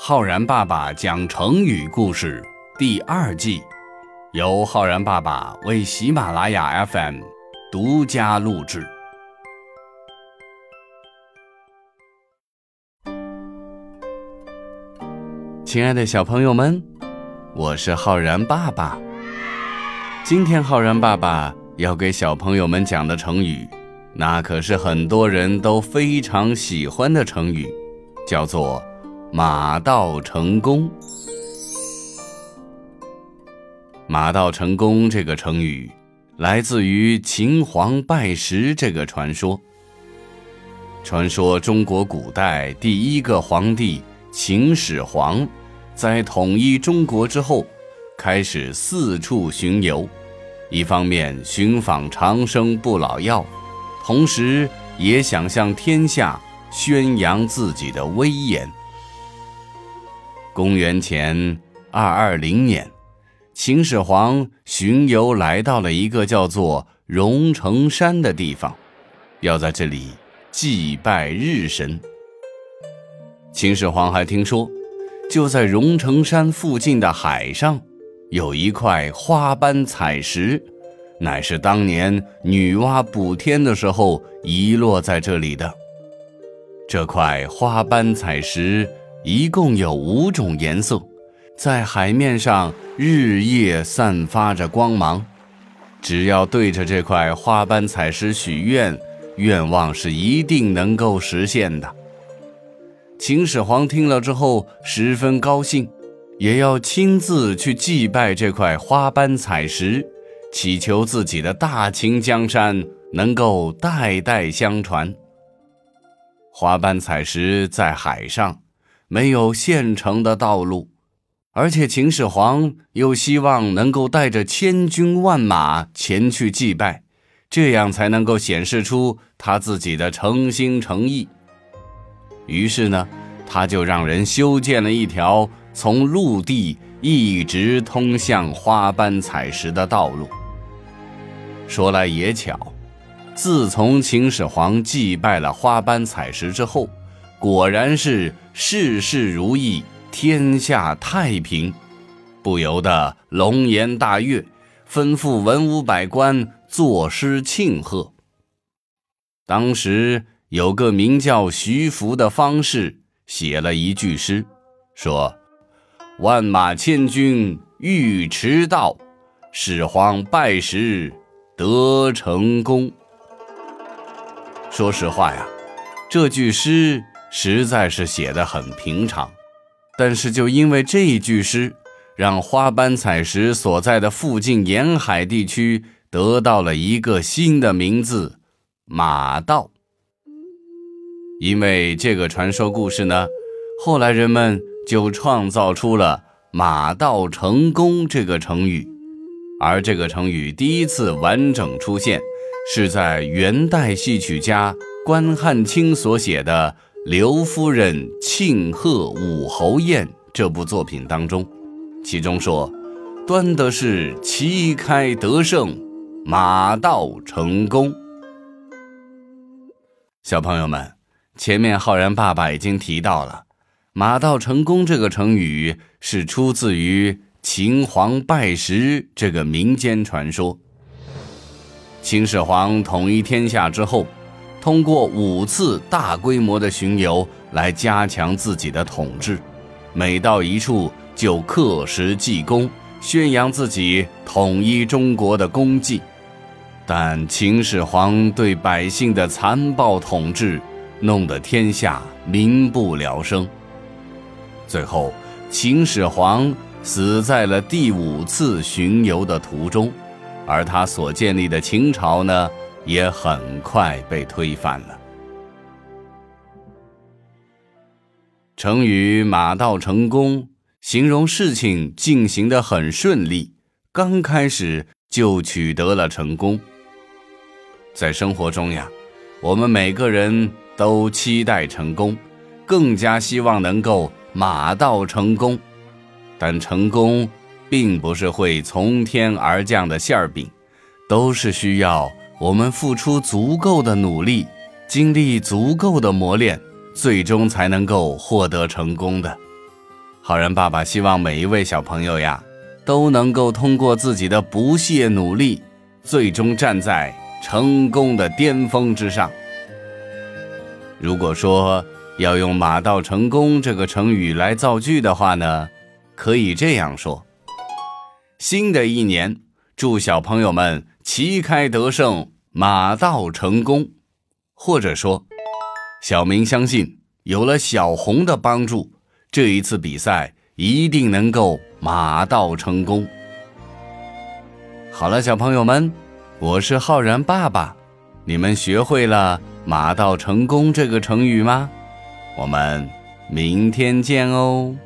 浩然爸爸讲成语故事第二季，由浩然爸爸为喜马拉雅 FM 独家录制。亲爱的小朋友们，我是浩然爸爸。今天浩然爸爸要给小朋友们讲的成语，那可是很多人都非常喜欢的成语，叫做“马到成功”。马到成功这个成语，来自于秦皇拜石这个传说。传说中国古代第一个皇帝秦始皇。在统一中国之后，开始四处巡游，一方面寻访长生不老药，同时也想向天下宣扬自己的威严。公元前二二零年，秦始皇巡游来到了一个叫做荣成山的地方，要在这里祭拜日神。秦始皇还听说。就在荣成山附近的海上，有一块花斑彩石，乃是当年女娲补天的时候遗落在这里的。这块花斑彩石一共有五种颜色，在海面上日夜散发着光芒。只要对着这块花斑彩石许愿，愿望是一定能够实现的。秦始皇听了之后十分高兴，也要亲自去祭拜这块花斑彩石，祈求自己的大秦江山能够代代相传。花斑彩石在海上，没有现成的道路，而且秦始皇又希望能够带着千军万马前去祭拜，这样才能够显示出他自己的诚心诚意。于是呢，他就让人修建了一条从陆地一直通向花斑彩石的道路。说来也巧，自从秦始皇祭拜了花斑彩石之后，果然是事事如意，天下太平，不由得龙颜大悦，吩咐文武百官作诗庆贺。当时。有个名叫徐福的方士写了一句诗，说：“万马千军欲迟到，始皇拜时得成功。”说实话呀，这句诗实在是写的很平常，但是就因为这一句诗，让花斑彩石所在的附近沿海地区得到了一个新的名字——马道。因为这个传说故事呢，后来人们就创造出了“马到成功”这个成语，而这个成语第一次完整出现，是在元代戏曲家关汉卿所写的《刘夫人庆贺武侯宴》这部作品当中，其中说：“端的是旗开得胜，马到成功。”小朋友们。前面浩然爸爸已经提到了“马到成功”这个成语是出自于秦皇拜石这个民间传说。秦始皇统一天下之后，通过五次大规模的巡游来加强自己的统治，每到一处就刻石记功，宣扬自己统一中国的功绩。但秦始皇对百姓的残暴统治。弄得天下民不聊生。最后，秦始皇死在了第五次巡游的途中，而他所建立的秦朝呢，也很快被推翻了。成语“马到成功”形容事情进行的很顺利，刚开始就取得了成功。在生活中呀，我们每个人。都期待成功，更加希望能够马到成功，但成功并不是会从天而降的馅儿饼，都是需要我们付出足够的努力，经历足够的磨练，最终才能够获得成功的。浩然爸爸希望每一位小朋友呀，都能够通过自己的不懈努力，最终站在成功的巅峰之上。如果说要用“马到成功”这个成语来造句的话呢，可以这样说：新的一年，祝小朋友们旗开得胜，马到成功。或者说，小明相信有了小红的帮助，这一次比赛一定能够马到成功。好了，小朋友们，我是浩然爸爸，你们学会了“马到成功”这个成语吗？我们明天见哦。